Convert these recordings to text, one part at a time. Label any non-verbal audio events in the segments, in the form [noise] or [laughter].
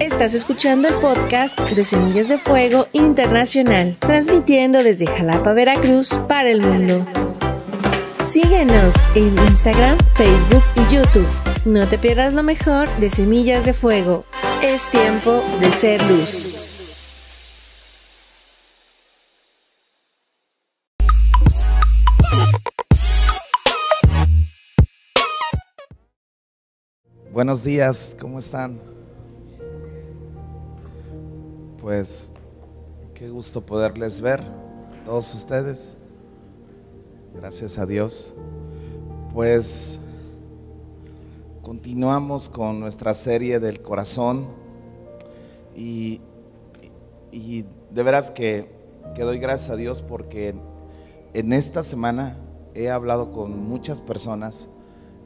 Estás escuchando el podcast de Semillas de Fuego Internacional, transmitiendo desde Jalapa, Veracruz, para el mundo. Síguenos en Instagram, Facebook y YouTube. No te pierdas lo mejor de Semillas de Fuego. Es tiempo de ser luz. Buenos días, ¿cómo están? Pues qué gusto poderles ver, todos ustedes. Gracias a Dios. Pues continuamos con nuestra serie del corazón y, y de veras que, que doy gracias a Dios porque en esta semana he hablado con muchas personas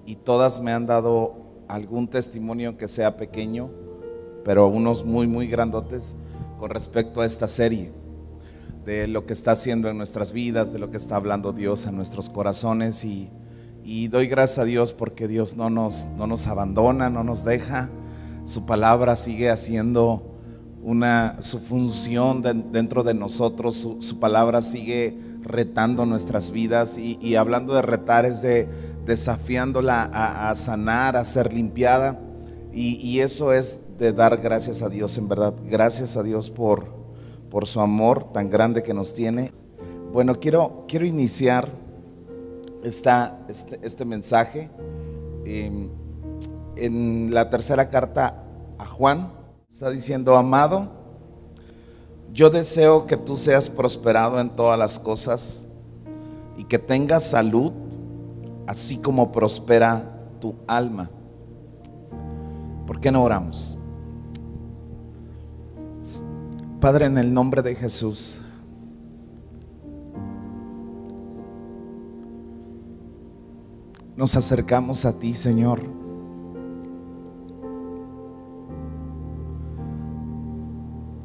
y todas me han dado algún testimonio que sea pequeño, pero unos muy, muy grandotes con respecto a esta serie, de lo que está haciendo en nuestras vidas, de lo que está hablando Dios a nuestros corazones. Y, doy gracias a Dios porque Dios no nos, no nos abandona, no nos deja, su palabra sigue haciendo una, su función dentro de nosotros, su, palabra sigue retando nuestras vidas. Y, hablando de retar es de desafiándola a, sanar, a ser limpiada. Y, y eso es de dar gracias a Dios, en verdad. Gracias a Dios por, por su amor tan grande que nos tiene. Bueno, quiero, quiero iniciar esta, este, este mensaje em, en la tercera carta a Juan. Está diciendo, amado, yo deseo que tú seas prosperado en todas las cosas y que tengas salud, así como prospera tu alma. ¿Por qué no oramos? Padre, en el nombre de Jesús, nos acercamos a ti, Señor.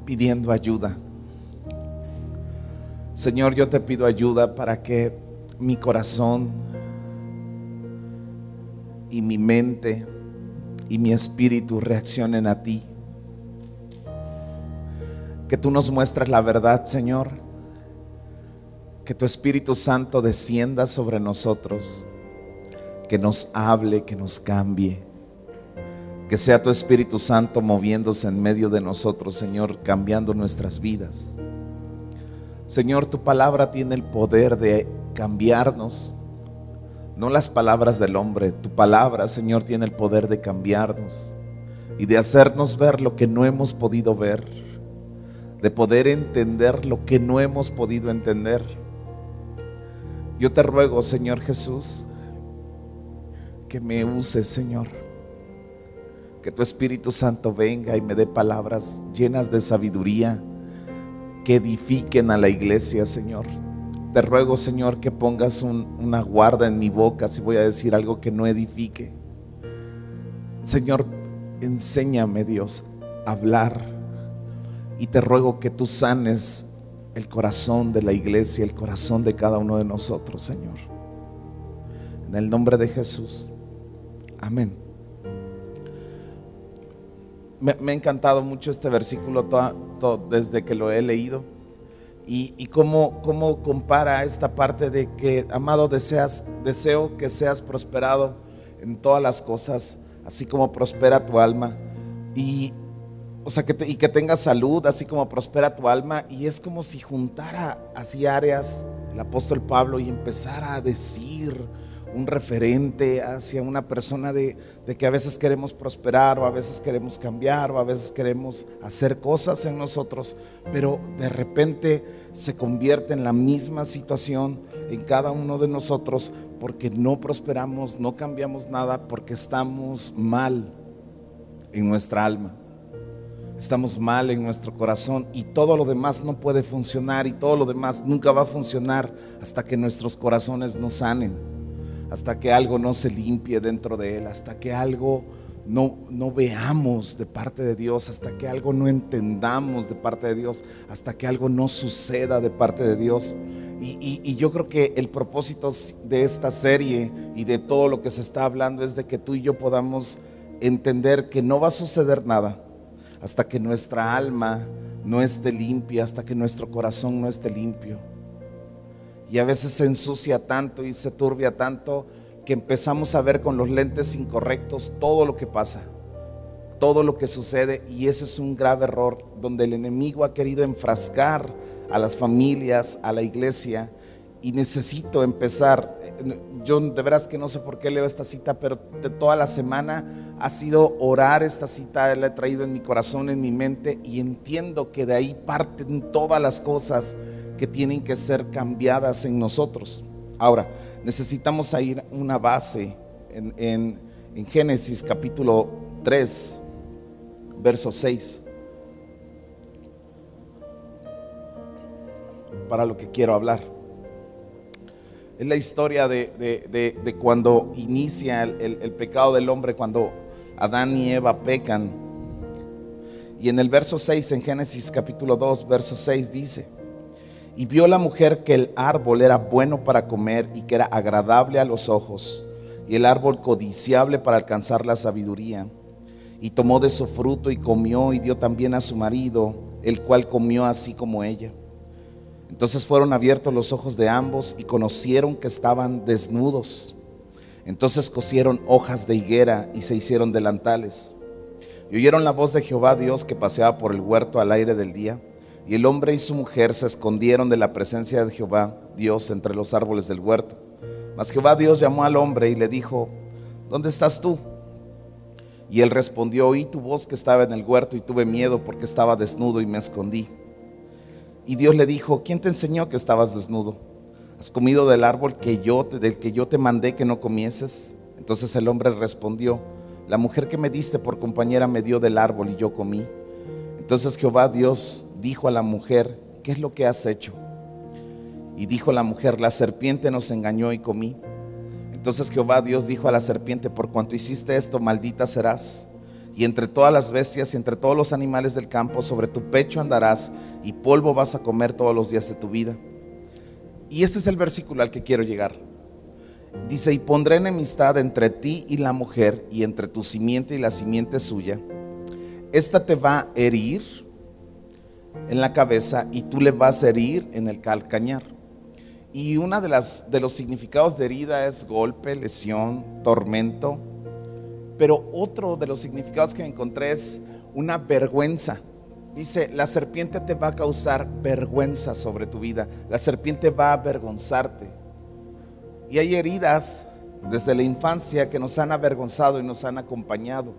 pidiendo ayuda. Señor, yo te pido ayuda para que mi corazón y mi mente y mi espíritu reaccionen a ti que tú nos muestres la verdad, Señor. Que tu Espíritu Santo descienda sobre nosotros, que nos hable, que nos cambie. Que sea tu Espíritu Santo moviéndose en medio de nosotros, Señor, cambiando nuestras vidas. Señor, tu palabra tiene el poder de cambiarnos. No las palabras del hombre, tu palabra, Señor, tiene el poder de cambiarnos y de hacernos ver lo que no hemos podido ver de poder entender lo que no hemos podido entender. Yo te ruego, Señor Jesús, que me uses, Señor. Que tu Espíritu Santo venga y me dé palabras llenas de sabiduría que edifiquen a la iglesia, Señor. Te ruego, Señor, que pongas una guarda en mi boca si voy a decir algo que no edifique. Señor, enséñame, Dios, a hablar y te ruego que tú sanes el corazón de la iglesia, el corazón de cada uno de nosotros, Señor. En el nombre de Jesús. Amén. Me, ha encantado mucho este versículo desde que lo he leído. Y, y cómo, cómo, compara esta parte de que, amado, deseas, deseo que seas prosperado en todas las cosas, así como prospera tu alma. Y, o sea, que y que tengas salud, así como prospera tu alma. Y es como si juntara así áreas el apóstol Pablo y empezara a decir un referente hacia una persona de, de, que a veces queremos prosperar o a veces queremos cambiar o a veces queremos hacer cosas en nosotros, pero de repente se convierte en la misma situación en cada uno de nosotros porque no prosperamos, no cambiamos nada, porque estamos mal en nuestra alma estamos mal en nuestro corazón y todo lo demás no puede funcionar y todo lo demás nunca va a funcionar hasta que nuestros corazones no sanen, hasta que algo no se limpie dentro de él, hasta que algo no, no veamos de parte de Dios, hasta que algo no entendamos de parte de Dios, hasta que algo no suceda de parte de Dios. Y, y yo creo que el propósito de esta serie y de todo lo que se está hablando es de que tú y yo podamos entender que no va a suceder nada hasta que nuestra alma no esté limpia, hasta que nuestro corazón no esté limpio. Y a veces se ensucia tanto y se turbia tanto que empezamos a ver con los lentes incorrectos todo lo que pasa, todo lo que sucede. Y ese es un grave error donde el enemigo ha querido enfrascar a las familias, a la iglesia. Y necesito empezar. Yo de veras que no sé por qué leo esta cita, pero de toda la semana ha sido orar esta cita, la he traído en mi corazón, en mi mente, y entiendo que de ahí parten todas las cosas que tienen que ser cambiadas en nosotros. Ahora, necesitamos ir una base en, en Génesis capítulo 3, verso 6. Para lo que quiero hablar. Es la historia de, cuando inicia el, el pecado del hombre, cuando Adán y Eva pecan. Y en el verso 6, en Génesis capítulo 2, verso 6 dice, y vio la mujer que el árbol era bueno para comer y que era agradable a los ojos, y el árbol codiciable para alcanzar la sabiduría. Y tomó de su fruto y comió y dio también a su marido, el cual comió así como ella. Entonces fueron abiertos los ojos de ambos y conocieron que estaban desnudos. Entonces cosieron hojas de higuera y se hicieron delantales. Y oyeron la voz de Jehová Dios que paseaba por el huerto al aire del día. Y el hombre y su mujer se escondieron de la presencia de Jehová Dios entre los árboles del huerto. Mas Jehová Dios llamó al hombre y le dijo, ¿dónde estás tú? Y él respondió, oí tu voz que estaba en el huerto y tuve miedo porque estaba desnudo y me escondí. Y Dios le dijo, ¿quién te enseñó que estabas desnudo? ¿Has comido del árbol que yo, del que yo te mandé que no comieses? Entonces el hombre respondió, la mujer que me diste por compañera me dio del árbol y yo comí. Entonces Jehová Dios dijo a la mujer, ¿qué es lo que has hecho? Y dijo la mujer, la serpiente nos engañó y comí. Entonces Jehová Dios dijo a la serpiente, por cuanto hiciste esto, maldita serás. Y entre todas las bestias y entre todos los animales del campo, sobre tu pecho andarás y polvo vas a comer todos los días de tu vida. Y este es el versículo al que quiero llegar. Dice, y pondré enemistad entre ti y la mujer y entre tu simiente y la simiente suya. Esta te va a herir en la cabeza y tú le vas a herir en el calcañar. Y una de las de los significados de herida es golpe, lesión, tormento. Pero otro de los significados que encontré es una vergüenza. Dice, la serpiente te va a causar vergüenza sobre tu vida. La serpiente va a avergonzarte. Y hay heridas desde la infancia que nos han avergonzado y nos han acompañado.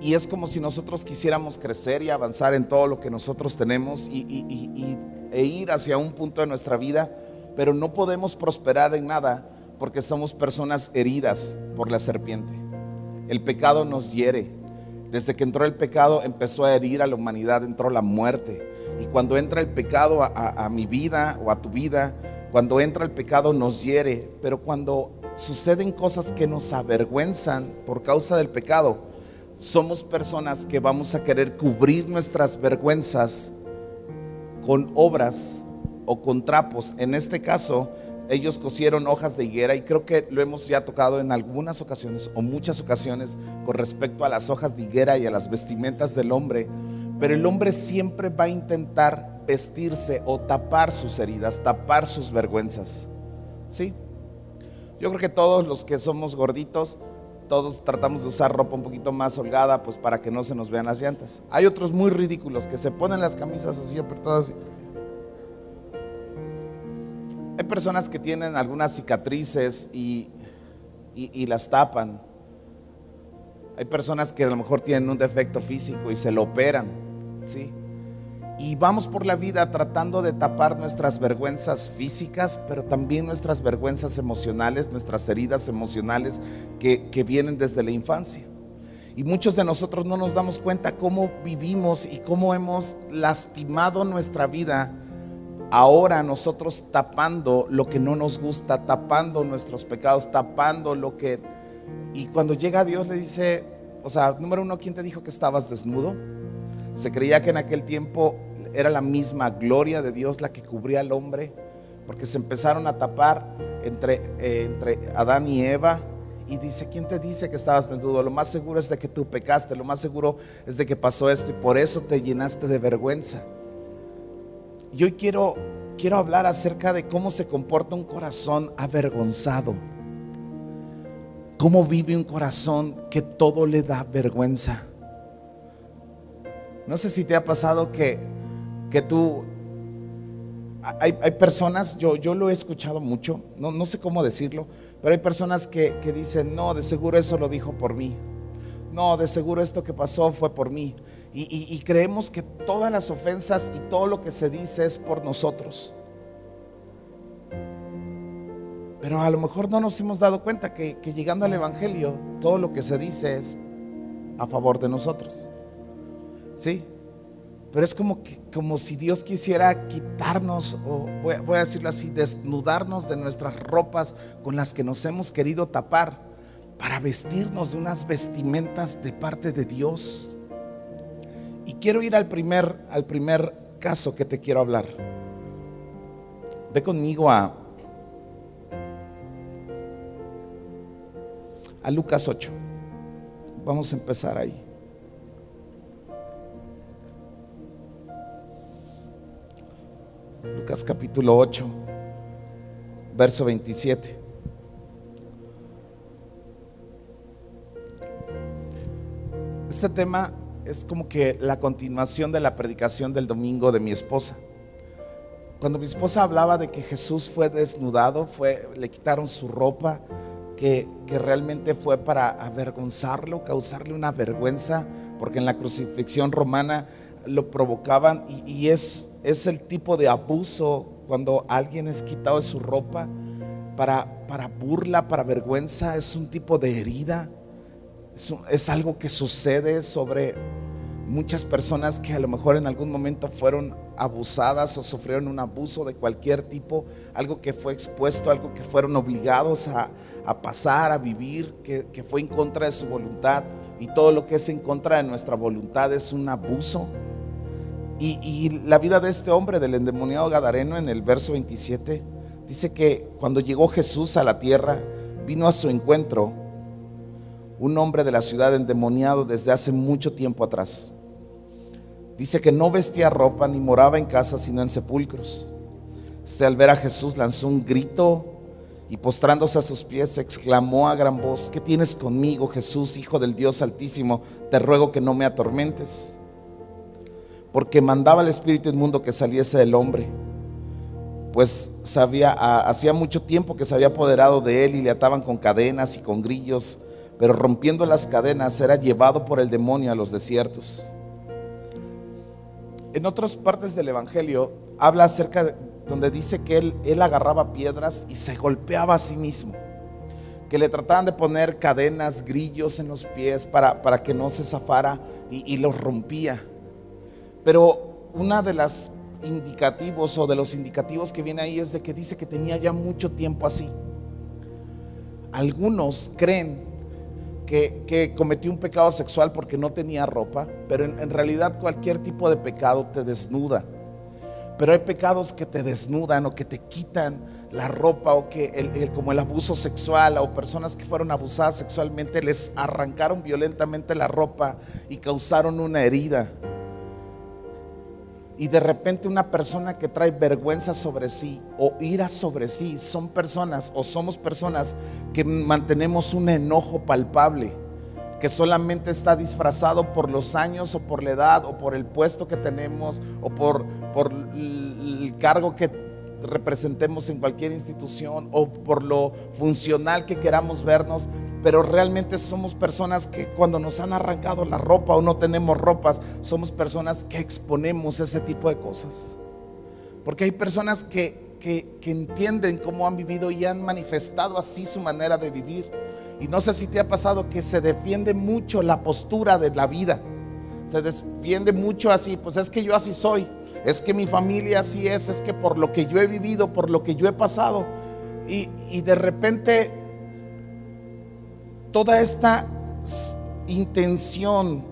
Y es como si nosotros quisiéramos crecer y avanzar en todo lo que nosotros tenemos y, e ir hacia un punto de nuestra vida, pero no podemos prosperar en nada porque somos personas heridas por la serpiente. El pecado nos hiere. Desde que entró el pecado empezó a herir a la humanidad, entró la muerte. Y cuando entra el pecado a mi vida o a tu vida, cuando entra el pecado nos hiere, pero cuando suceden cosas que nos avergüenzan por causa del pecado, somos personas que vamos a querer cubrir nuestras vergüenzas con obras o con trapos. En este caso, ellos cosieron hojas de higuera y creo que lo hemos ya tocado en algunas ocasiones o muchas ocasiones con respecto a las hojas de higuera y a las vestimentas del hombre. Pero el hombre siempre va a intentar vestirse o tapar sus heridas, tapar sus vergüenzas. ¿Sí? Yo creo que todos los que somos gorditos todos tratamos de usar ropa un poquito más holgada, pues para que no se nos vean las llantas. Hay otros muy ridículos que se ponen las camisas así apretadas. Hay personas que tienen algunas cicatrices y, y las tapan. Hay personas que a lo mejor tienen un defecto físico y se lo operan, ¿sí? y vamos por la vida tratando de tapar nuestras vergüenzas físicas, pero también nuestras vergüenzas emocionales, nuestras heridas emocionales que, que, vienen desde la infancia. Y muchos de nosotros no nos damos cuenta cómo vivimos y cómo hemos lastimado nuestra vida. Ahora nosotros tapando lo que no nos gusta, tapando nuestros pecados, tapando lo que... Y cuando llega Dios le dice, o sea, número uno, ¿quién te dijo que estabas desnudo? Se creía que en aquel tiempo era la misma gloria de Dios la que cubría al hombre, porque se empezaron a tapar entre, eh, entre Adán y Eva y dice, ¿quién te dice que estabas desnudo? Lo más seguro es de que tú pecaste, lo más seguro es de que pasó esto y por eso te llenaste de vergüenza. Y hoy quiero, quiero hablar acerca de cómo se comporta un corazón avergonzado. ¿Cómo vive un corazón que todo le da vergüenza? No sé si te ha pasado que, que tú... Hay, hay personas, yo, yo lo he escuchado mucho, no, no sé cómo decirlo, pero hay personas que, que dicen, no, de seguro eso lo dijo por mí. No, de seguro esto que pasó fue por mí. Y, creemos que todas las ofensas y todo lo que se dice es por nosotros. Pero a lo mejor no nos hemos dado cuenta que, llegando al Evangelio, todo lo que se dice es a favor de nosotros. ¿Sí? Pero es como, como si Dios quisiera quitarnos, o voy, voy a decirlo así, desnudarnos de nuestras ropas con las que nos hemos querido tapar para vestirnos de unas vestimentas de parte de Dios. Y quiero ir al primer, al primer caso que te quiero hablar. Ve conmigo a, a Lucas 8. Vamos a empezar ahí. Lucas capítulo 8, verso 27. Este tema es como que la continuación de la predicación del domingo de mi esposa. Cuando mi esposa hablaba de que Jesús fue desnudado, fue, le quitaron su ropa, que, que realmente fue para avergonzarlo, causarle una vergüenza, porque en la crucifixión romana lo provocaban y, es, es, el tipo de abuso cuando alguien es quitado de su ropa para, para burla, para vergüenza, es un tipo de herida, es, algo que sucede sobre muchas personas que a lo mejor en algún momento fueron abusadas o sufrieron un abuso de cualquier tipo, algo que fue expuesto, algo que fueron obligados a, a pasar, a vivir, que, que fue en contra de su voluntad. Y todo lo que es en contra de nuestra voluntad es un abuso. Y, y, la vida de este hombre, del endemoniado Gadareno, en el verso 27, dice que cuando llegó Jesús a la tierra, vino a su encuentro un hombre de la ciudad endemoniado desde hace mucho tiempo atrás. Dice que no vestía ropa ni moraba en casa, sino en sepulcros. Este al ver a Jesús lanzó un grito y postrándose a sus pies exclamó a gran voz, ¿qué tienes conmigo, Jesús, Hijo del Dios Altísimo? Te ruego que no me atormentes porque mandaba el espíritu inmundo que saliese del hombre, pues hacía mucho tiempo que se había apoderado de él y le ataban con cadenas y con grillos, pero rompiendo las cadenas era llevado por el demonio a los desiertos. En otras partes del Evangelio habla acerca de donde dice que él, él agarraba piedras y se golpeaba a sí mismo, que le trataban de poner cadenas, grillos en los pies para, para que no se zafara y, y los rompía. Pero una de las indicativos o de los indicativos que viene ahí es de que dice que tenía ya mucho tiempo así. Algunos creen que, que un pecado sexual porque no tenía ropa, pero en, realidad cualquier tipo de pecado te desnuda. Pero hay pecados que te desnudan o que te quitan la ropa o que el, como el abuso sexual o personas que fueron abusadas sexualmente les arrancaron violentamente la ropa y causaron una herida y de repente una persona que trae vergüenza sobre sí o ira sobre sí son personas o somos personas que mantenemos un enojo palpable que solamente está disfrazado por los años o por la edad o por el puesto que tenemos o por, por el cargo que representemos en cualquier institución o por lo funcional que queramos vernos, pero realmente somos personas que cuando nos han arrancado la ropa o no tenemos ropas, somos personas que exponemos ese tipo de cosas. Porque hay personas que, que, que, entienden cómo han vivido y han manifestado así su manera de vivir. Y no sé si te ha pasado que se defiende mucho la postura de la vida. Se defiende mucho así, pues es que yo así soy, es que mi familia así es, es que por lo que yo he vivido, por lo que yo he pasado. Y, y de repente toda esta intención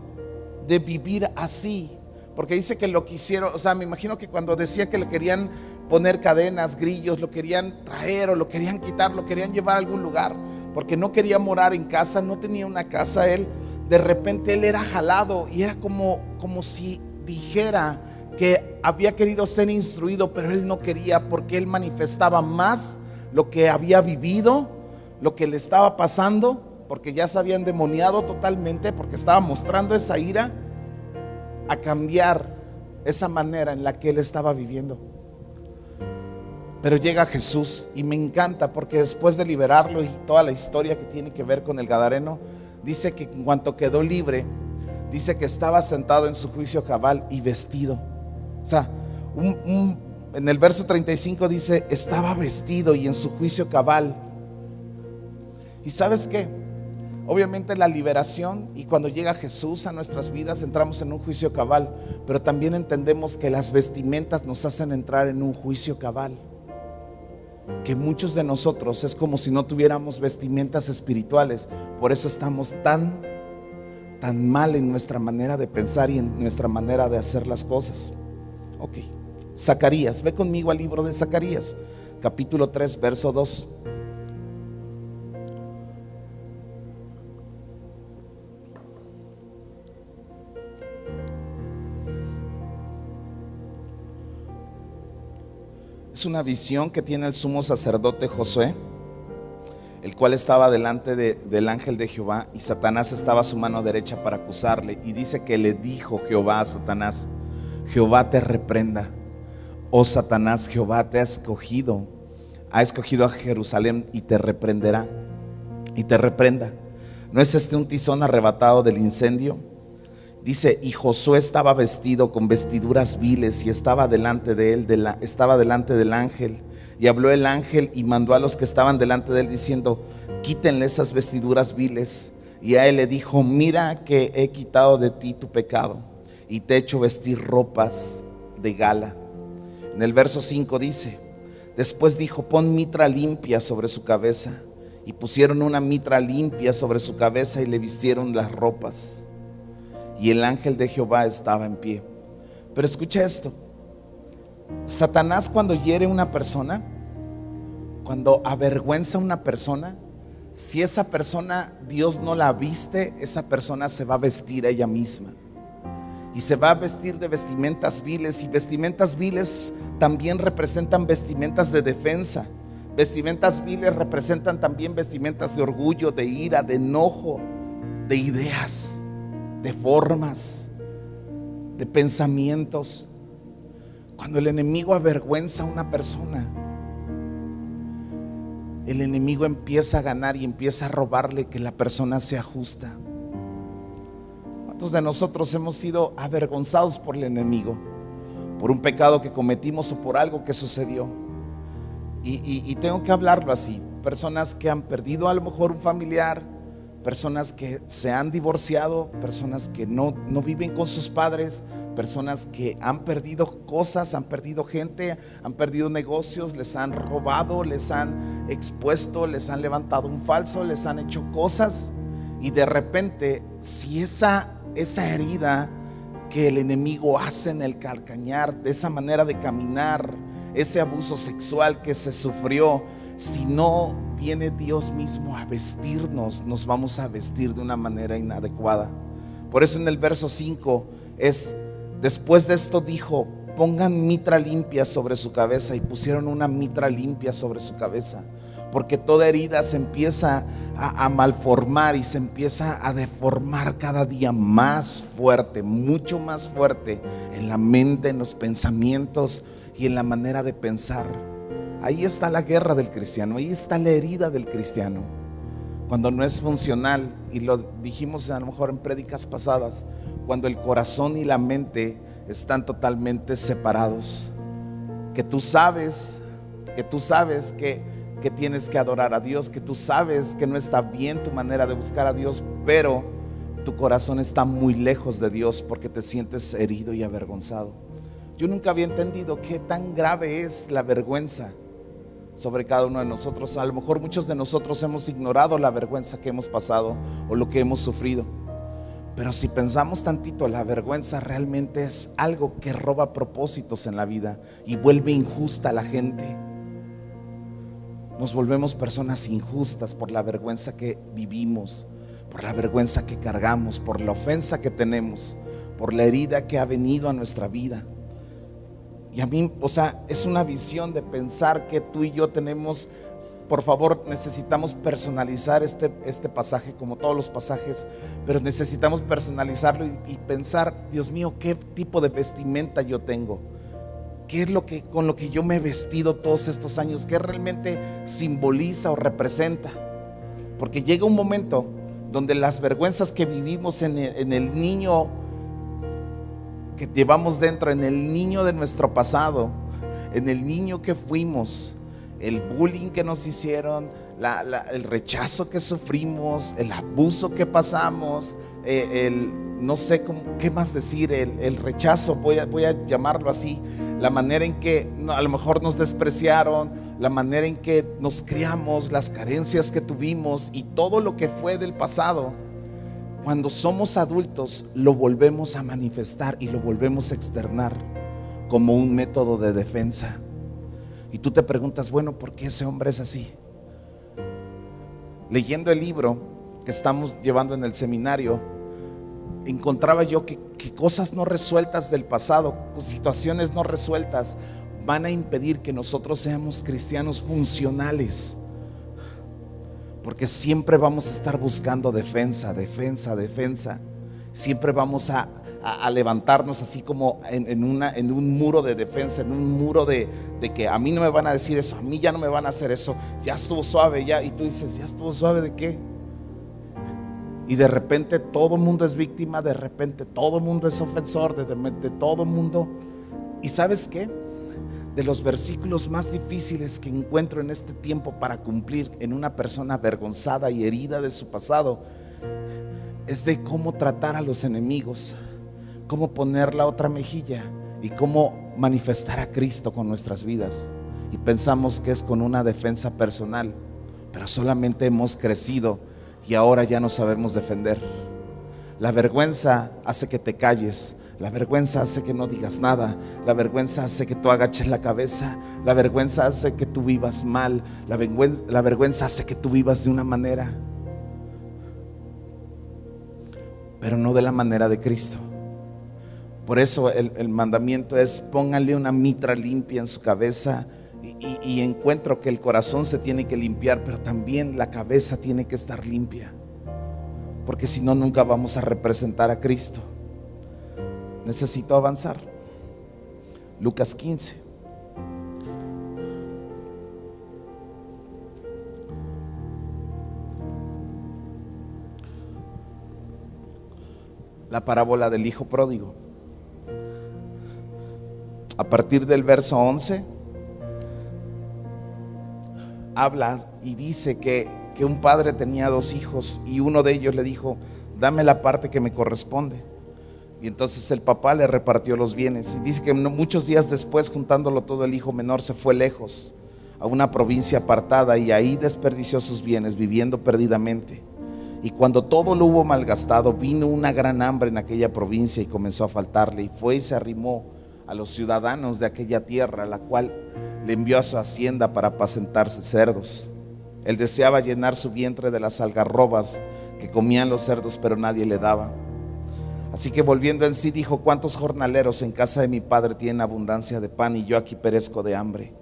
de vivir así, porque dice que lo quisieron, o sea, me imagino que cuando decía que le querían poner cadenas, grillos, lo querían traer o lo querían quitar, lo querían llevar a algún lugar, porque no quería morar en casa, no tenía una casa él. De repente él era jalado y era como, como si dijera que había querido ser instruido, pero él no quería porque él manifestaba más lo que había vivido, lo que le estaba pasando, porque ya se había endemoniado totalmente, porque estaba mostrando esa ira, a cambiar esa manera en la que él estaba viviendo. Pero llega Jesús y me encanta porque después de liberarlo y toda la historia que tiene que ver con el Gadareno, dice que en cuanto quedó libre, dice que estaba sentado en su juicio cabal y vestido. O sea, en el verso 35 dice, estaba vestido y en su juicio cabal. ¿Y sabes qué? Obviamente la liberación y cuando llega Jesús a nuestras vidas entramos en un juicio cabal, pero también entendemos que las vestimentas nos hacen entrar en un juicio cabal que muchos de nosotros es como si no tuviéramos vestimentas espirituales. Por eso estamos tan, tan mal en nuestra manera de pensar y en nuestra manera de hacer las cosas. Ok. Zacarías, ve conmigo al libro de Zacarías, capítulo 3, verso 2. una visión que tiene el sumo sacerdote Josué, el cual estaba delante del ángel de Jehová y Satanás estaba a su mano derecha para acusarle. Y dice que le dijo Jehová a Satanás, Jehová te reprenda. Oh Satanás, Jehová te ha escogido, ha escogido a Jerusalén y te reprenderá. Y te reprenda. ¿No es este un tizón arrebatado del incendio? Dice, y Josué estaba vestido con vestiduras viles y estaba delante de él, estaba delante del ángel. Y habló el ángel y mandó a los que estaban delante de él diciendo, quítenle esas vestiduras viles. Y a él le dijo, mira que he quitado de ti tu pecado y te he hecho vestir ropas de gala. En el verso 5 dice, después dijo, pon mitra limpia sobre su cabeza. Y pusieron una mitra limpia sobre su cabeza y le vistieron las ropas y el ángel de Jehová estaba en pie. Pero escucha esto, Satanás cuando hiere una persona, cuando avergüenza a una persona, si esa persona Dios no la viste, esa persona se va a vestir ella misma. Y se va a vestir de vestimentas viles. Y vestimentas viles también representan vestimentas de defensa. Vestimentas viles representan también vestimentas de orgullo, de ira, de enojo, de ideas de formas, de pensamientos. Cuando el enemigo avergüenza a una persona, el enemigo empieza a ganar y empieza a robarle que la persona sea justa. ¿Cuántos de nosotros hemos sido avergonzados por el enemigo? Por un pecado que cometimos o por algo que sucedió. Y, y tengo que hablarlo así. Personas que han perdido a lo mejor un familiar, personas que se han divorciado, personas que no, no, viven con sus padres, personas que han perdido cosas, han perdido gente, han perdido negocios, les han robado, les han expuesto, les han levantado un falso, les han hecho cosas y de repente si esa, esa herida que el enemigo hace en el calcañar, de esa manera de caminar, ese abuso sexual que se sufrió, si no viene Dios mismo a vestirnos, nos vamos a vestir de una manera inadecuada. Por eso en el verso 5 es, después de esto dijo, pongan mitra limpia sobre su cabeza y pusieron una mitra limpia sobre su cabeza. Porque toda herida se empieza a, malformar y se empieza a deformar cada día más fuerte, mucho más fuerte en la mente, en los pensamientos y en la manera de pensar. Ahí está la guerra del cristiano, ahí está la herida del cristiano. Cuando no es funcional, y lo dijimos a lo mejor en prédicas pasadas, cuando el corazón y la mente están totalmente separados. Que tú sabes, que tú sabes que, que tienes que adorar a Dios, que tú sabes que no está bien tu manera de buscar a Dios, pero tu corazón está muy lejos de Dios porque te sientes herido y avergonzado. Yo nunca había entendido qué tan grave es la vergüenza sobre cada uno de nosotros. A lo mejor muchos de nosotros hemos ignorado la vergüenza que hemos pasado o lo que hemos sufrido. Pero si pensamos tantito, la vergüenza realmente es algo que roba propósitos en la vida y vuelve injusta a la gente. Nos volvemos personas injustas por la vergüenza que vivimos, por la vergüenza que cargamos, por la ofensa que tenemos, por la herida que ha venido a nuestra vida. Y a mí, o sea, es una visión de pensar que tú y yo tenemos, por favor, necesitamos personalizar este, este pasaje como todos los pasajes, pero necesitamos personalizarlo y, y pensar, Dios mío, ¿qué tipo de vestimenta yo tengo? ¿Qué es lo que con lo que yo me he vestido todos estos años? ¿Qué realmente simboliza o representa? Porque llega un momento donde las vergüenzas que vivimos en el, niño que llevamos dentro, en el niño de nuestro pasado, en el niño que fuimos, el bullying que nos hicieron, el rechazo que sufrimos, el abuso que pasamos, eh, el no sé qué más decir, el, rechazo, voy a llamarlo así, la manera en que a lo mejor nos despreciaron, la manera en que nos criamos, las carencias que tuvimos y todo lo que fue del pasado. Cuando somos adultos lo volvemos a manifestar y lo volvemos a externar como un método de defensa. Y tú te preguntas, bueno, ¿por qué ese hombre es así? Leyendo el libro que estamos llevando en el seminario, encontraba yo que, cosas no resueltas del pasado, situaciones no resueltas, van a impedir que nosotros seamos cristianos funcionales. Porque siempre vamos a estar buscando defensa, defensa, defensa. Siempre vamos a, levantarnos así como en un muro de defensa, en un muro de, de que a mí no me van a decir eso, a mí ya no me van a hacer eso, ya estuvo suave, ya. Y tú dices, ¿ya estuvo suave de qué? Y de repente todo el mundo es víctima, de repente todo el mundo es ofensor, de repente todo el mundo. ¿Y sabes qué? De los versículos más difíciles que encuentro en este tiempo para cumplir en una persona avergonzada y herida de su pasado es de cómo tratar a los enemigos, cómo poner la otra mejilla y cómo manifestar a Cristo con nuestras vidas. Y pensamos que es con una defensa personal, pero solamente hemos crecido y ahora ya no sabemos defender. La vergüenza hace que te calles. La vergüenza hace que no digas nada. La vergüenza hace que tú agaches la cabeza. La vergüenza hace que tú vivas mal. La vergüenza, la vergüenza hace que tú vivas de una manera. Pero no de la manera de Cristo. Por eso el, el mandamiento es pónganle una mitra limpia en su cabeza y, encuentro que el corazón se tiene que limpiar, pero también la cabeza tiene que estar limpia. Porque si no, nunca vamos a representar a Cristo. Necesito avanzar. Lucas 15. La parábola del hijo pródigo. A partir del verso 11, habla y dice que, que un padre tenía dos hijos y uno de ellos le dijo, dame la parte que me corresponde. Y entonces el papá le repartió los bienes. Y dice que muchos días después, juntándolo todo, el hijo menor se fue lejos a una provincia apartada y ahí desperdició sus bienes, viviendo perdidamente. Y cuando todo lo hubo malgastado, vino una gran hambre en aquella provincia y comenzó a faltarle. Y fue y se arrimó a los ciudadanos de aquella tierra, la cual le envió a su hacienda para apacentarse cerdos. Él deseaba llenar su vientre de las algarrobas que comían los cerdos, pero nadie le daba. Así que volviendo en sí dijo, ¿cuántos jornaleros en casa de mi padre tienen abundancia de pan y yo aquí perezco de hambre?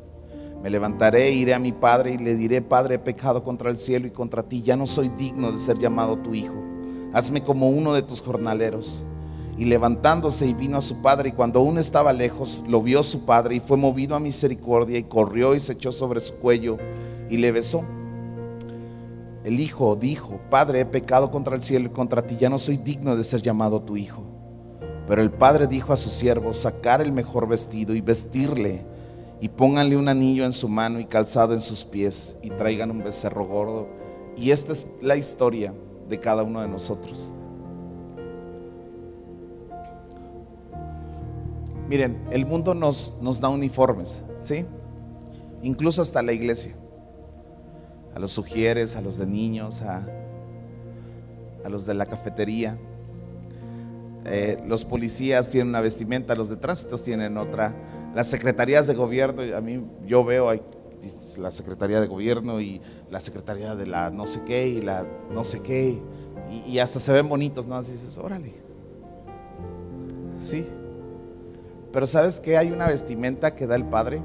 Me levantaré, iré a mi padre y le diré, Padre, he pecado contra el cielo y contra ti, ya no soy digno de ser llamado tu hijo. Hazme como uno de tus jornaleros. Y levantándose y vino a su padre, y cuando aún estaba lejos, lo vio su padre y fue movido a misericordia y corrió y se echó sobre su cuello y le besó. El hijo dijo, Padre, he pecado contra el cielo y contra ti, ya no soy digno de ser llamado tu hijo. Pero el padre dijo a sus siervos, sacar el mejor vestido y vestirle, y pónganle un anillo en su mano y calzado en sus pies, y traigan un becerro gordo. Y esta es la historia de cada uno de nosotros. Miren, el mundo nos, nos da uniformes, ¿sí? Incluso hasta la iglesia. A los sugieres, a los de niños, a, a los de la cafetería. Eh, los policías tienen una vestimenta, los de tránsito tienen otra. Las secretarías de gobierno, a mí yo veo, hay- la Secretaría de Gobierno y la Secretaría de la no sé qué y la no sé qué. Y, hasta se ven bonitos, ¿no? Así dices, órale. Sí. Pero ¿sabes qué? Hay una vestimenta que da el Padre.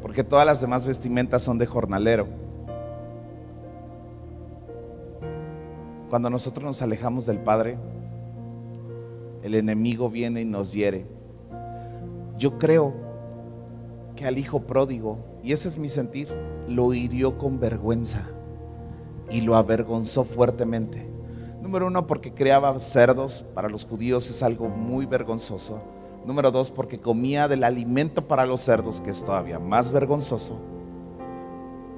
Porque todas las demás vestimentas son de jornalero. Cuando nosotros nos alejamos del Padre, el enemigo viene y nos hiere. Yo creo que al hijo pródigo, y ese es mi sentir, lo hirió con vergüenza y lo avergonzó fuertemente. Número uno, porque creaba cerdos, para los judíos es algo muy vergonzoso. Número dos, porque comía del alimento para los cerdos, que es todavía más vergonzoso.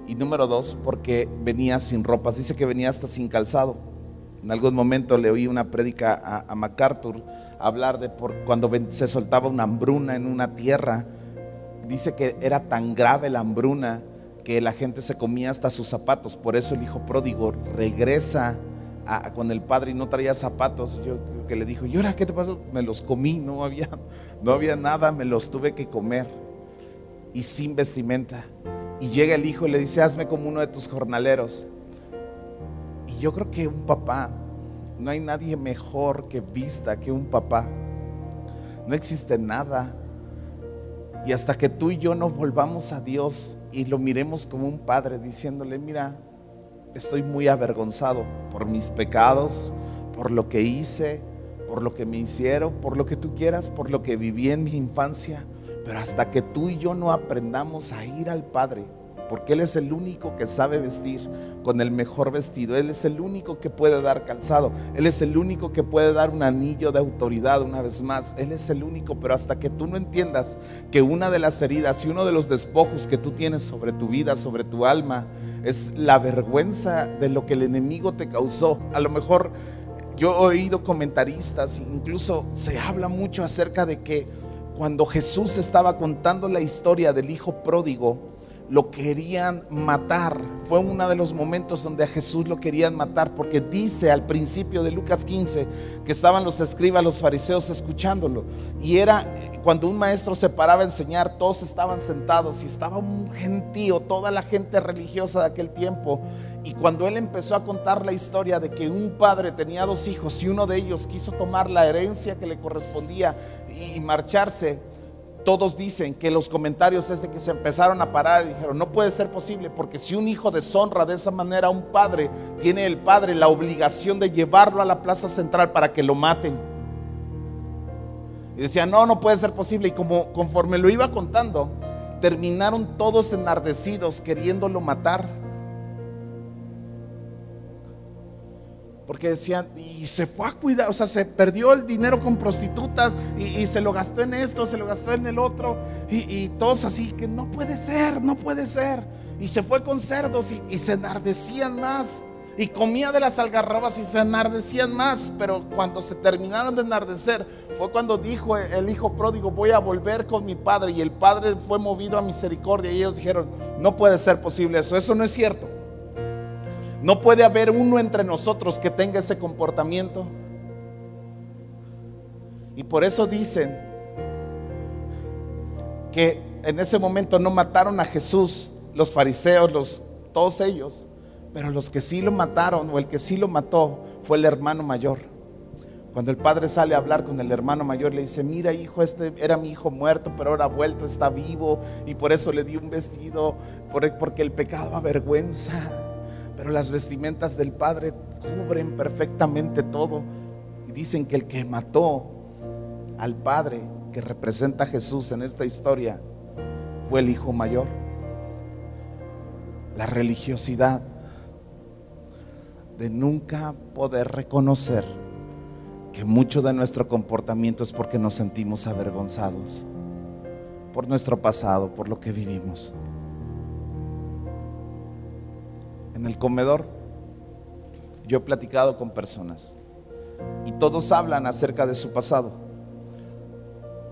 Y número dos, porque venía sin ropas, dice que venía hasta sin calzado. En algún momento le oí una prédica a, MacArthur hablar de por cuando se soltaba una hambruna en una tierra. Dice que era tan grave la hambruna que la gente se comía hasta sus zapatos. Por eso el hijo pródigo regresa con el padre y no traía zapatos. Yo que le dijo, ¿y ahora qué te pasó? Me los comí, no había, [laughs] no había nada, me los tuve que comer. Y sin vestimenta. Y llega el hijo y le dice, hazme como uno de tus jornaleros yo creo que un papá, no hay nadie mejor que vista que un papá. No existe nada. Y hasta que tú y yo nos volvamos a Dios y lo miremos como un padre diciéndole, mira, estoy muy avergonzado por mis pecados, por lo que hice, por lo que me hicieron, por lo que tú quieras, por lo que viví en mi infancia. Pero hasta que tú y yo no aprendamos a ir al Padre, porque Él es el único que sabe vestir con el mejor vestido, Él es el único que puede dar calzado, Él es el único que puede dar un anillo de autoridad una vez más, Él es el único, pero hasta que tú no entiendas que una de las heridas y uno de los despojos que tú tienes sobre tu vida, sobre tu alma, es la vergüenza de lo que el enemigo te causó, a lo mejor yo he oído comentaristas, incluso se habla mucho acerca de que cuando Jesús estaba contando la historia del hijo pródigo, lo querían matar. Fue uno de los momentos donde a Jesús lo querían matar, porque dice al principio de Lucas 15 que estaban los escribas, los fariseos escuchándolo. Y era cuando un maestro se paraba a enseñar, todos estaban sentados y estaba un gentío, toda la gente religiosa de aquel tiempo. Y cuando él empezó a contar la historia de que un padre tenía dos hijos y uno de ellos quiso tomar la herencia que le correspondía y marcharse, todos dicen que los comentarios es de que se empezaron a parar y dijeron, no puede ser posible, porque si un hijo deshonra de esa manera a un padre, tiene el padre la obligación de llevarlo a la plaza central para que lo maten. Y decían, no, no puede ser posible. Y como conforme lo iba contando, terminaron todos enardecidos queriéndolo matar. Porque decían, y se fue a cuidar, o sea, se perdió el dinero con prostitutas y, se lo gastó en esto, se lo gastó en el otro, y, todos así, que no puede ser, no puede ser. Y se fue con cerdos y, se enardecían más. Y comía de las algarrobas y se enardecían más. Pero cuando se terminaron de enardecer, fue cuando dijo el hijo pródigo, voy a volver con mi padre. Y el padre fue movido a misericordia. Y ellos dijeron, no puede ser posible eso, eso no es cierto. No puede haber uno entre nosotros que tenga ese comportamiento. Y por eso dicen que en ese momento no mataron a Jesús, los fariseos, los, todos ellos, pero los que sí lo mataron o el que sí lo mató fue el hermano mayor. Cuando el padre sale a hablar con el hermano mayor, le dice, mira hijo, este era mi hijo muerto, pero ahora vuelto, está vivo, y por eso le di un vestido, porque el pecado avergüenza. Pero las vestimentas del Padre cubren perfectamente todo. Y dicen que el que mató al Padre, que representa a Jesús en esta historia, fue el Hijo Mayor. La religiosidad de nunca poder reconocer que mucho de nuestro comportamiento es porque nos sentimos avergonzados por nuestro pasado, por lo que vivimos. En el comedor, yo he platicado con personas y todos hablan acerca de su pasado.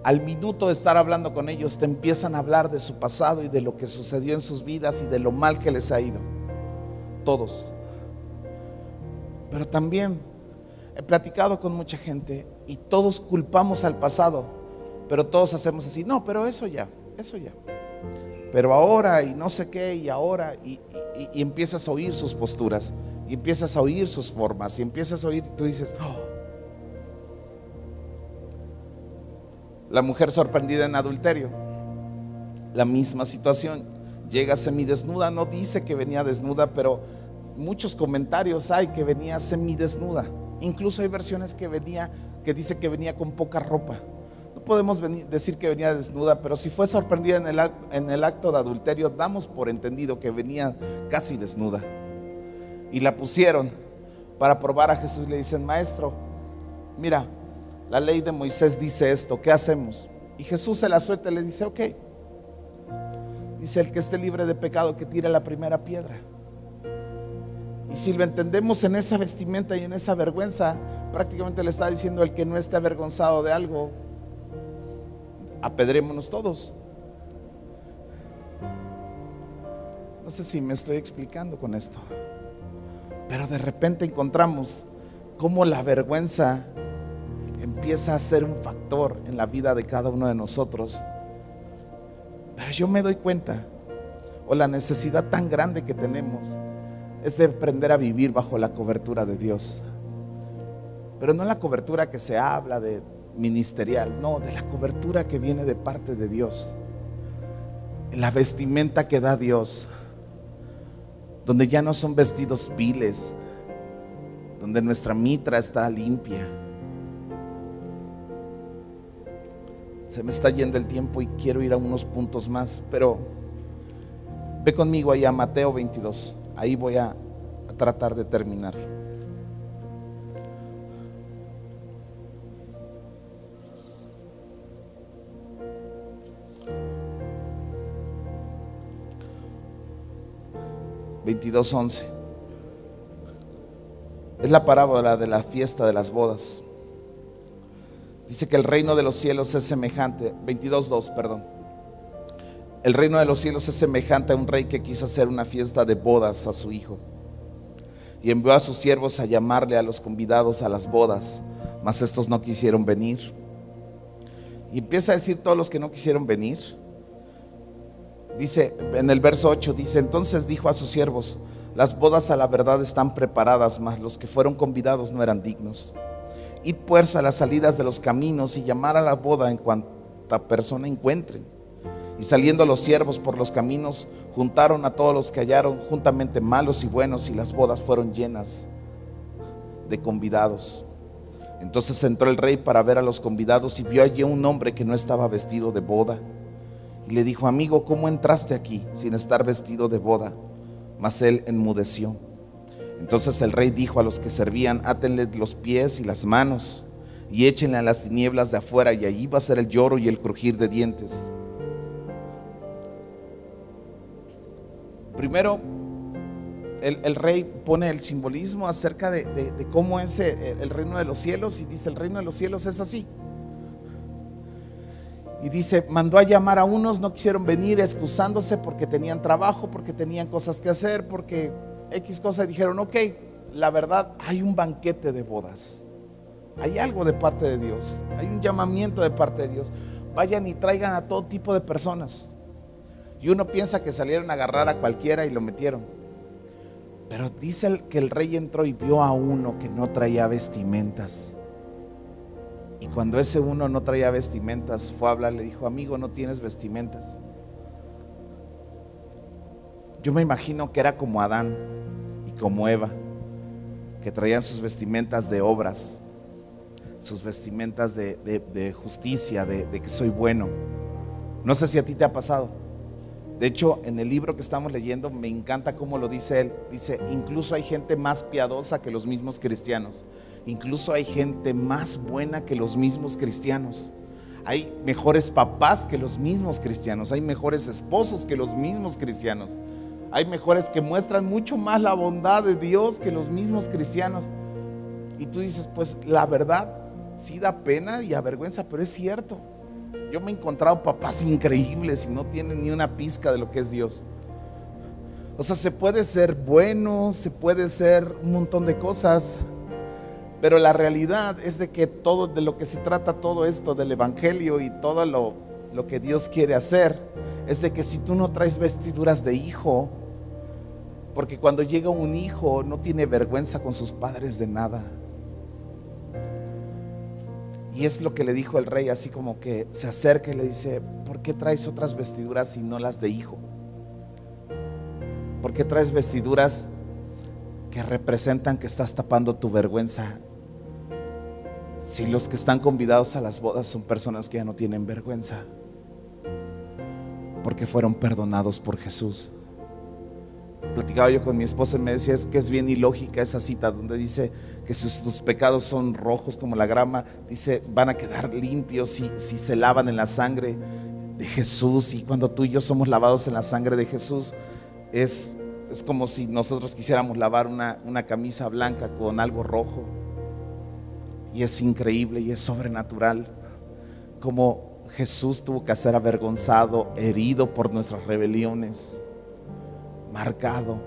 Al minuto de estar hablando con ellos, te empiezan a hablar de su pasado y de lo que sucedió en sus vidas y de lo mal que les ha ido. Todos. Pero también he platicado con mucha gente y todos culpamos al pasado, pero todos hacemos así, no, pero eso ya, eso ya. Pero ahora y no sé qué, y ahora, y, empiezas a oír sus posturas, y empiezas a oír sus formas, y empiezas a oír, tú dices, oh". la mujer sorprendida en adulterio, la misma situación, llega semidesnuda, no dice que venía desnuda, pero muchos comentarios hay que venía semidesnuda, incluso hay versiones que venía, que dice que venía con poca ropa podemos decir que venía desnuda, pero si fue sorprendida en el, en el acto de adulterio, damos por entendido que venía casi desnuda. Y la pusieron para probar a Jesús. Le dicen, maestro, mira, la ley de Moisés dice esto, ¿qué hacemos? Y Jesús se la suelta y le dice, ok. Dice, el que esté libre de pecado, que tire la primera piedra. Y si lo entendemos en esa vestimenta y en esa vergüenza, prácticamente le está diciendo el que no esté avergonzado de algo, apedrémonos todos. No sé si me estoy explicando con esto, pero de repente encontramos cómo la vergüenza empieza a ser un factor en la vida de cada uno de nosotros. Pero yo me doy cuenta, o la necesidad tan grande que tenemos, es de aprender a vivir bajo la cobertura de Dios. Pero no la cobertura que se habla de ministerial, no, de la cobertura que viene de parte de Dios. La vestimenta que da Dios, donde ya no son vestidos viles, donde nuestra mitra está limpia. Se me está yendo el tiempo y quiero ir a unos puntos más, pero ve conmigo ahí a Mateo 22. Ahí voy a, a tratar de terminar. 22.11. Es la parábola de la fiesta de las bodas. Dice que el reino de los cielos es semejante, 22.2, perdón. El reino de los cielos es semejante a un rey que quiso hacer una fiesta de bodas a su hijo. Y envió a sus siervos a llamarle a los convidados a las bodas, mas estos no quisieron venir. Y empieza a decir todos los que no quisieron venir Dice en el verso 8, dice, entonces dijo a sus siervos, las bodas a la verdad están preparadas, mas los que fueron convidados no eran dignos. Id pues a las salidas de los caminos y llamar a la boda en cuanta persona encuentren. Y saliendo los siervos por los caminos, juntaron a todos los que hallaron juntamente malos y buenos, y las bodas fueron llenas de convidados. Entonces entró el rey para ver a los convidados y vio allí un hombre que no estaba vestido de boda y le dijo, amigo, ¿cómo entraste aquí sin estar vestido de boda? Mas él enmudeció. Entonces el rey dijo a los que servían, átenle los pies y las manos y échenle a las tinieblas de afuera y allí va a ser el lloro y el crujir de dientes. Primero, el, rey pone el simbolismo acerca de, de cómo es el reino de los cielos y dice, el reino de los cielos es así. Y dice, mandó a llamar a unos, no quisieron venir excusándose porque tenían trabajo, porque tenían cosas que hacer, porque X cosas. Dijeron, ok, la verdad, hay un banquete de bodas. Hay algo de parte de Dios. Hay un llamamiento de parte de Dios. Vayan y traigan a todo tipo de personas. Y uno piensa que salieron a agarrar a cualquiera y lo metieron. Pero dice que el rey entró y vio a uno que no traía vestimentas. Y cuando ese uno no traía vestimentas, fue a hablar, le dijo, amigo, no tienes vestimentas. Yo me imagino que era como Adán y como Eva, que traían sus vestimentas de obras, sus vestimentas de, justicia, de, de que soy bueno. No sé si a ti te ha pasado. De hecho, en el libro que estamos leyendo me encanta cómo lo dice él. Dice, incluso hay gente más piadosa que los mismos cristianos. Incluso hay gente más buena que los mismos cristianos. Hay mejores papás que los mismos cristianos. Hay mejores esposos que los mismos cristianos. Hay mejores que muestran mucho más la bondad de Dios que los mismos cristianos. Y tú dices, pues la verdad sí da pena y avergüenza, pero es cierto. Yo me he encontrado papás increíbles y no tienen ni una pizca de lo que es Dios. O sea, se puede ser bueno, se puede ser un montón de cosas, pero la realidad es de que todo de lo que se trata todo esto del Evangelio y todo lo, lo que Dios quiere hacer es de que si tú no traes vestiduras de hijo, porque cuando llega un hijo no tiene vergüenza con sus padres de nada. Y es lo que le dijo el rey, así como que se acerca y le dice, ¿por qué traes otras vestiduras y no las de hijo? ¿Por qué traes vestiduras que representan que estás tapando tu vergüenza? Si los que están convidados a las bodas son personas que ya no tienen vergüenza porque fueron perdonados por Jesús. Platicaba yo con mi esposa y me decía es que es bien ilógica esa cita donde dice que si tus pecados son rojos como la grama, dice van a quedar limpios si, si se lavan en la sangre de Jesús. Y cuando tú y yo somos lavados en la sangre de Jesús, es, es como si nosotros quisiéramos lavar una, una camisa blanca con algo rojo. Y es increíble y es sobrenatural como Jesús tuvo que ser avergonzado, herido por nuestras rebeliones, marcado.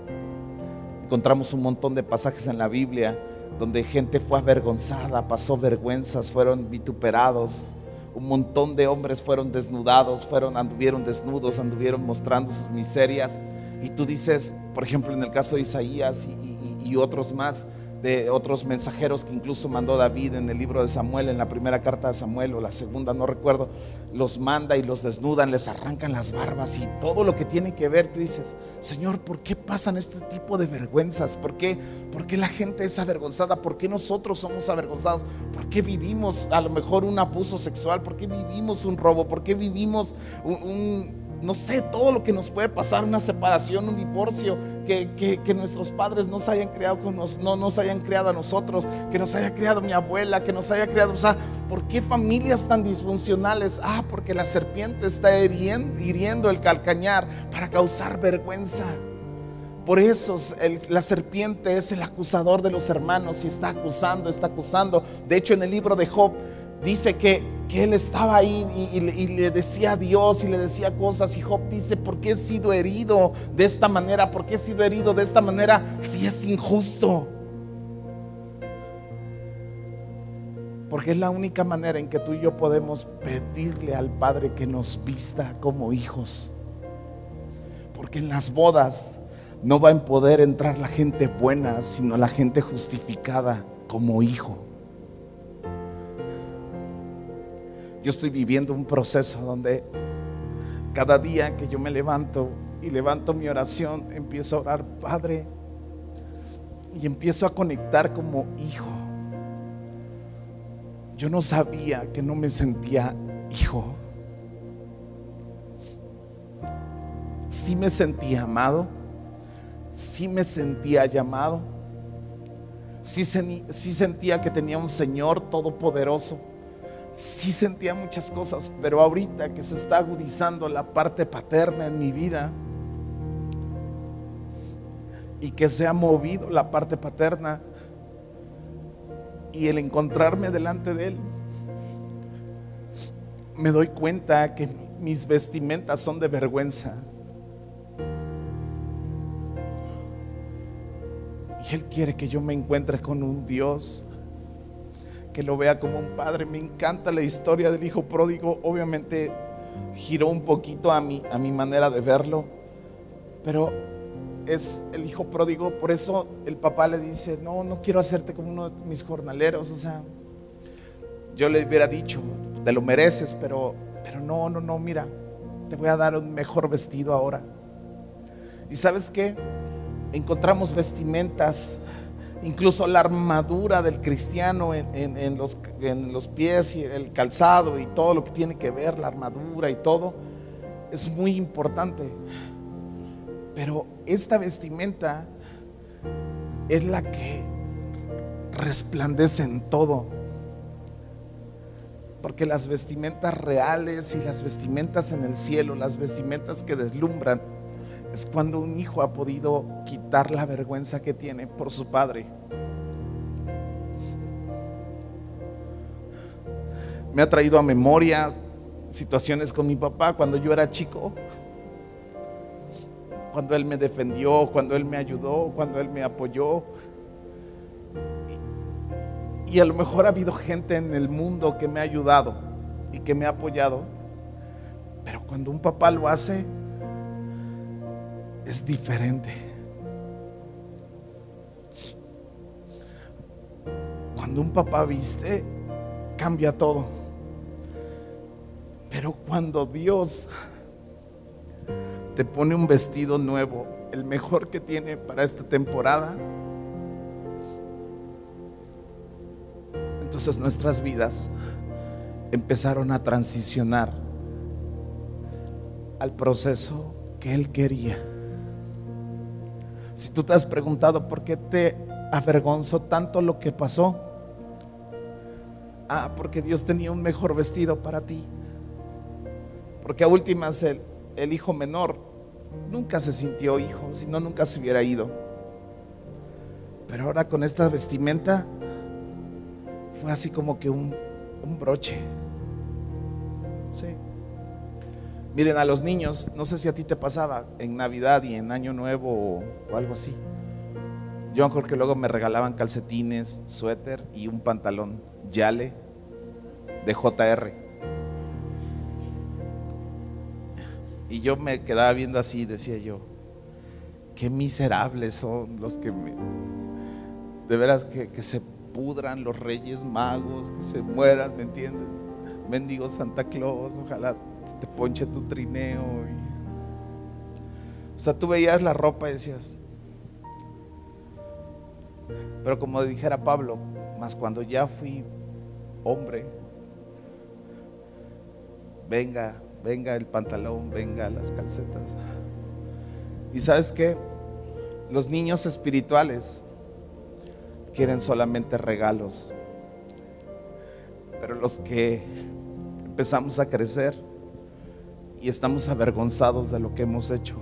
Encontramos un montón de pasajes en la Biblia donde gente fue avergonzada, pasó vergüenzas, fueron vituperados. Un montón de hombres fueron desnudados, fueron anduvieron desnudos, anduvieron mostrando sus miserias. Y tú dices, por ejemplo, en el caso de Isaías y, y otros más, de otros mensajeros que incluso mandó David en el libro de Samuel, en la primera carta de Samuel o la segunda, no recuerdo, los manda y los desnudan, les arrancan las barbas y todo lo que tiene que ver, tú dices, Señor, ¿por qué pasan este tipo de vergüenzas? ¿Por qué, ¿Por qué la gente es avergonzada? ¿Por qué nosotros somos avergonzados? ¿Por qué vivimos a lo mejor un abuso sexual? ¿Por qué vivimos un robo? ¿Por qué vivimos un no sé, todo lo que nos puede pasar, una separación, un divorcio, que, nuestros padres nos hayan nos, no nos hayan criado a nosotros, que nos haya criado mi abuela, que nos haya criado, o sea, ¿por qué familias tan disfuncionales? Ah, porque la serpiente está hiriendo el calcañar para causar vergüenza. Por eso la serpiente es el acusador de los hermanos y está acusando, está acusando. De hecho, en el libro de Job dice que, él estaba ahí y, le decía a Dios y le decía cosas. Y Job dice, ¿por qué he sido herido de esta manera? ¿Por qué he sido herido de esta manera si es injusto? Porque es la única manera en que tú y yo podemos pedirle al Padre que nos vista como hijos. Porque en las bodas no va a poder entrar la gente buena, sino la gente justificada como hijo. Yo estoy viviendo un proceso donde cada día que yo me levanto y levanto mi oración, empiezo a orar, Padre, y empiezo a conectar como hijo. Yo no sabía que no me sentía hijo. Sí me sentía amado, sí me sentía llamado, sí, sentía que tenía un Señor todopoderoso sí sentía muchas cosas, pero ahorita que se está agudizando la parte paterna en mi vida y que se ha movido la parte paterna y el encontrarme delante de Él, me doy cuenta que mis vestimentas son de vergüenza. Y Él quiere que yo me encuentre con un Dios que lo vea como un padre. Me encanta la historia del hijo pródigo. Obviamente giró un poquito a mi, a mi manera de verlo, pero es el hijo pródigo. Por eso el papá le dice, no, no quiero hacerte como uno de mis jornaleros. O sea, yo le hubiera dicho, te lo mereces, pero, pero no, no, no, mira, te voy a dar un mejor vestido ahora. ¿Y sabes qué? Encontramos vestimentas incluso la armadura del cristiano en, los, los, pies y el calzado y todo lo que tiene que ver, la armadura y todo, es muy importante. Pero esta vestimenta es la que resplandece en todo. Porque las vestimentas reales y las vestimentas en el cielo, las vestimentas que deslumbran, es cuando un hijo ha podido quitar la vergüenza que tiene por su padre. Me ha traído a memoria situaciones con mi papá cuando yo era chico, cuando él me defendió, cuando él me ayudó, cuando él me apoyó. Y, a lo mejor ha habido gente en el mundo que me ha ayudado y que me ha apoyado, Pero cuando un papá lo hace, es diferente. Cuando un papá viste, cambia todo. Pero cuando Dios te pone un vestido nuevo, el mejor que tiene para esta temporada, entonces nuestras vidas empezaron a transicionar al proceso que Él quería. Si tú te has preguntado por qué te avergonzó tanto lo que pasó, ah, porque Dios tenía un mejor vestido para ti. Porque a últimas el, el hijo menor nunca se sintió hijo, si no, nunca se hubiera ido. Pero ahora con esta vestimenta fue así como que un, un broche. Sí. Miren, a los niños, no sé si a ti te pasaba en Navidad y en Año Nuevo o, algo así. Yo mejor que luego me regalaban calcetines, suéter y un pantalón Yale de JR. Y yo me quedaba viendo así, decía yo, qué miserables son los que me... De veras que, que se pudran los reyes magos, que se mueran, ¿me entiendes? Mendigo Santa Claus, ojalá te ponche tu trineo. y- O sea, tú veías la ropa y decías, pero como dijera Pablo, más cuando ya fui hombre, venga, venga el pantalón, venga las calcetas. Y sabes qué? Los niños espirituales quieren solamente regalos, pero los que empezamos a crecer y estamos avergonzados de lo que hemos hecho,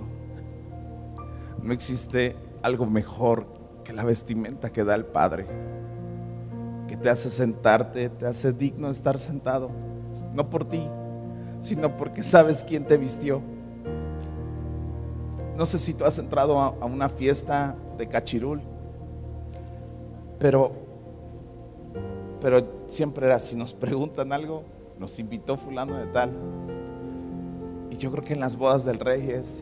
no existe algo mejor que la vestimenta que da el Padre, que te hace sentarte, te hace digno estar sentado, no por ti, sino porque sabes quién te vistió. No sé si tú has entrado a, a una fiesta de cachirul, pero, pero siempre era, si nos preguntan algo, nos invitó fulano de tal. Y yo creo que en las bodas del rey es,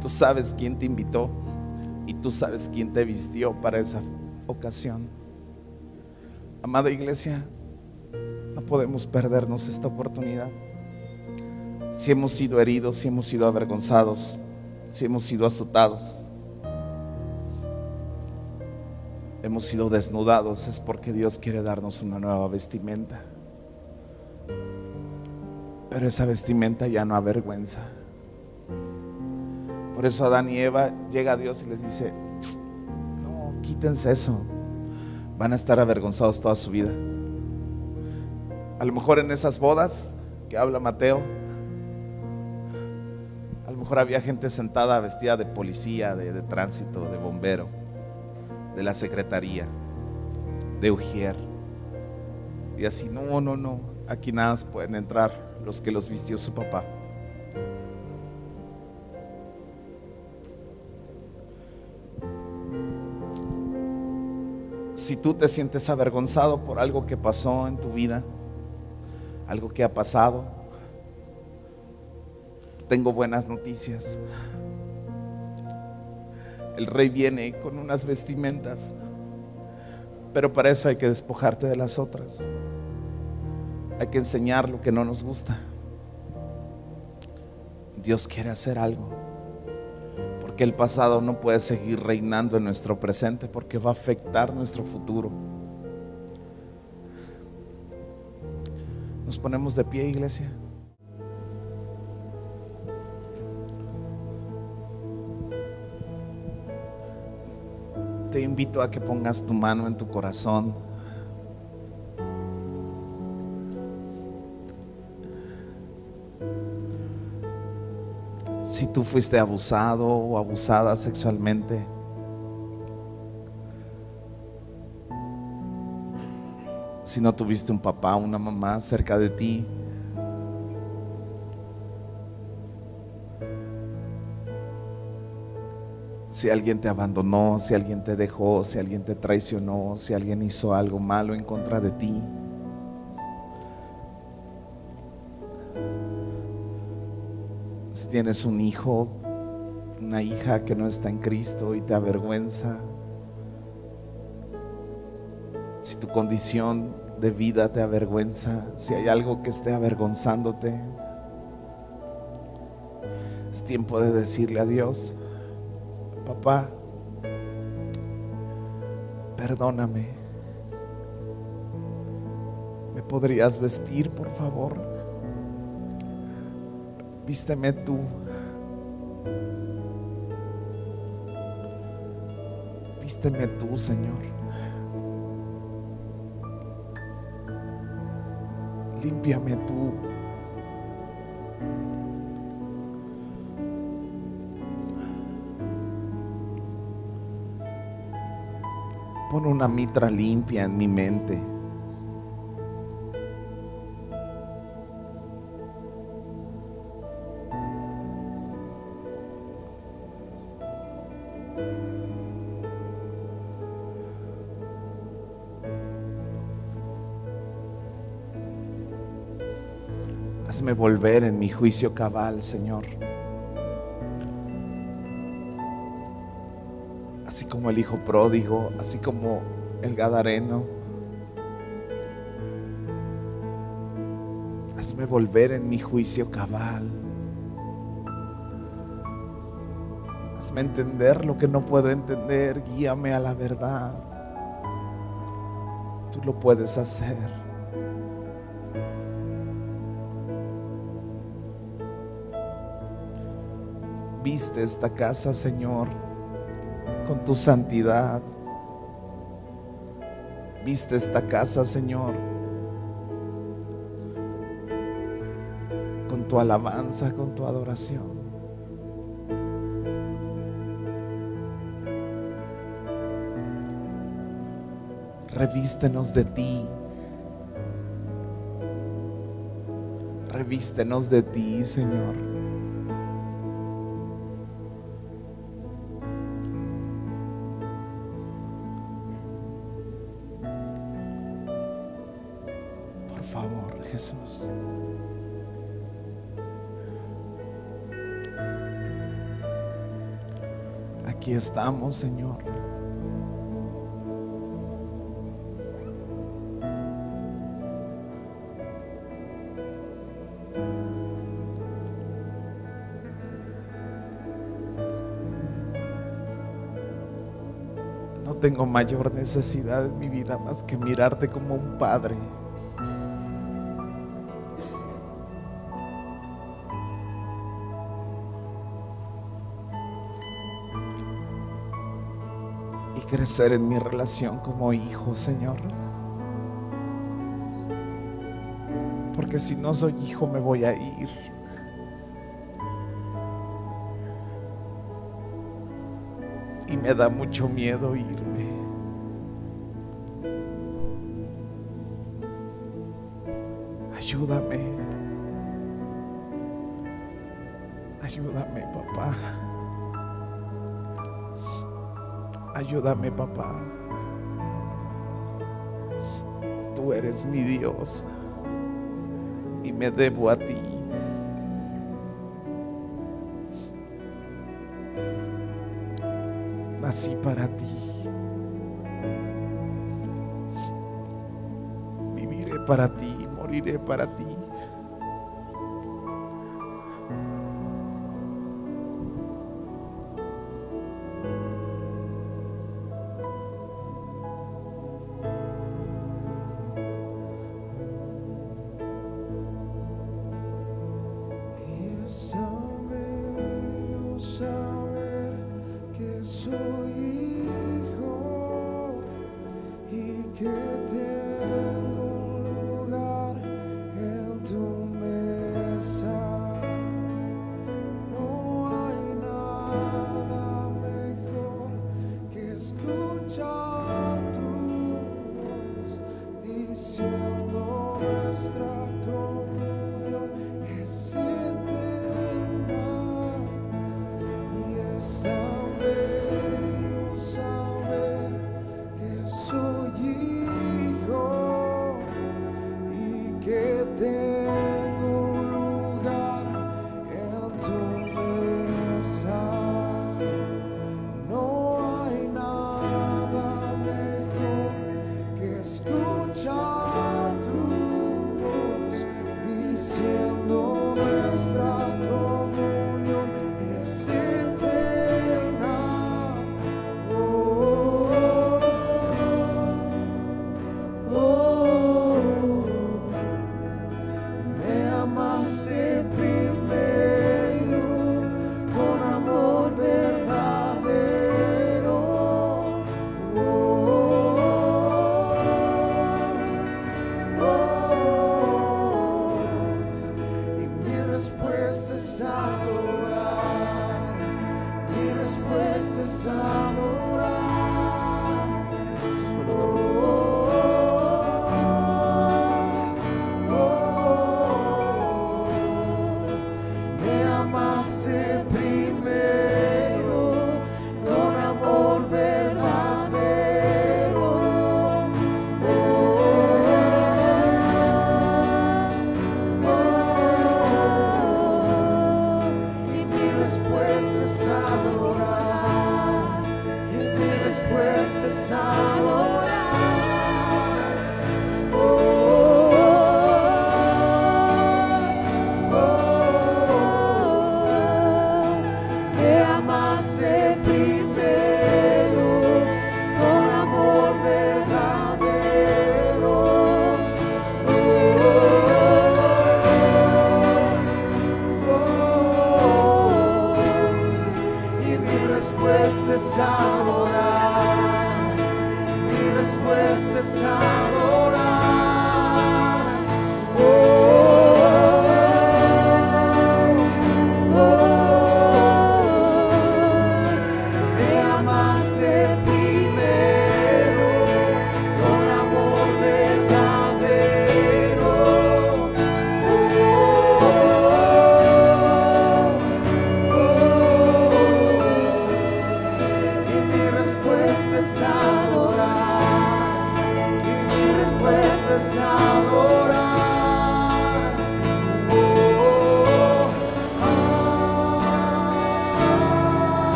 tú sabes quién te invitó y tú sabes quién te vistió para esa ocasión. Amada iglesia, no podemos perdernos esta oportunidad. Si hemos sido heridos, si hemos sido avergonzados, si hemos sido azotados, hemos sido desnudados, es porque Dios quiere darnos una nueva vestimenta. Pero esa vestimenta ya no avergüenza. Por eso Adán y Eva llega a Dios y les dice, no, quítense eso. Van a estar avergonzados toda su vida. A lo mejor en esas bodas que habla Mateo, a lo mejor había gente sentada vestida de policía, de, tránsito, de bombero, de la secretaría, de ujier. Y así, no, no, no, aquí nada más pueden entrar los que los vistió su papá. Si tú te sientes avergonzado por algo que pasó en tu vida, algo que ha pasado, tengo buenas noticias. El rey viene con unas vestimentas, pero para eso hay que despojarte de las otras. Hay que enseñar lo que no nos gusta. Dios quiere hacer algo, porque el pasado no puede seguir reinando en nuestro presente, porque va a afectar nuestro futuro. Nos ponemos de pie, iglesia. Te invito a que pongas tu mano en tu corazón. Si tú fuiste abusado o abusada sexualmente, si no tuviste un papá una mamá cerca de ti, si alguien te abandonó, si alguien te dejó, si alguien te traicionó, si alguien hizo algo malo en contra de ti. Tienes un hijo, una hija que no está en Cristo y te avergüenza, si tu condición de vida te avergüenza, si hay algo que esté avergonzándote, es tiempo de decirle a Dios, papá, perdóname. ¿Me podrías vestir, por favor? Vísteme tú. Vísteme tú, Señor. Límpiame tú. Pon una mitra limpia en mi mente. Volver en mi juicio cabal, Señor. Así como el hijo pródigo, así como el gadareno. Hazme volver en mi juicio cabal. Hazme entender lo que no puedo entender. Guíame a la verdad. Tú lo puedes hacer. Viste esta casa, Señor, con tu santidad. Viste esta casa, Señor, con tu alabanza, con tu adoración. Revístenos de ti. Revístenos de ti, Señor. Estamos, Señor. No tengo mayor necesidad en mi vida más que mirarte como un padre. Crecer en mi relación como hijo, Señor. Porque si no soy hijo me voy a ir. Y me da mucho miedo irme. Ayúdame. Ayúdame, papá. Ayúdame, papá. Tú eres mi Dios y me debo a ti. Nací para ti. Viviré para ti, moriré para ti.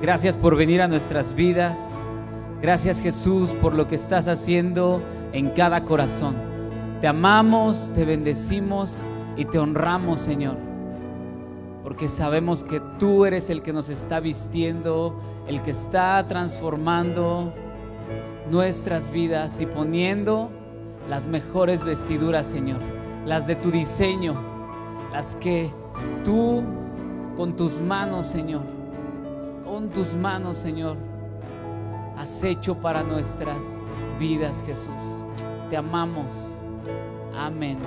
Gracias por venir a nuestras vidas. Gracias Jesús por lo que estás haciendo en cada corazón. Te amamos, te bendecimos y te honramos Señor. Porque sabemos que tú eres el que nos está vistiendo, el que está transformando nuestras vidas y poniendo las mejores vestiduras, Señor. Las de tu diseño, las que tú con tus manos, Señor, tus manos, Señor, has hecho para nuestras vidas, Jesús. Te amamos. Amén.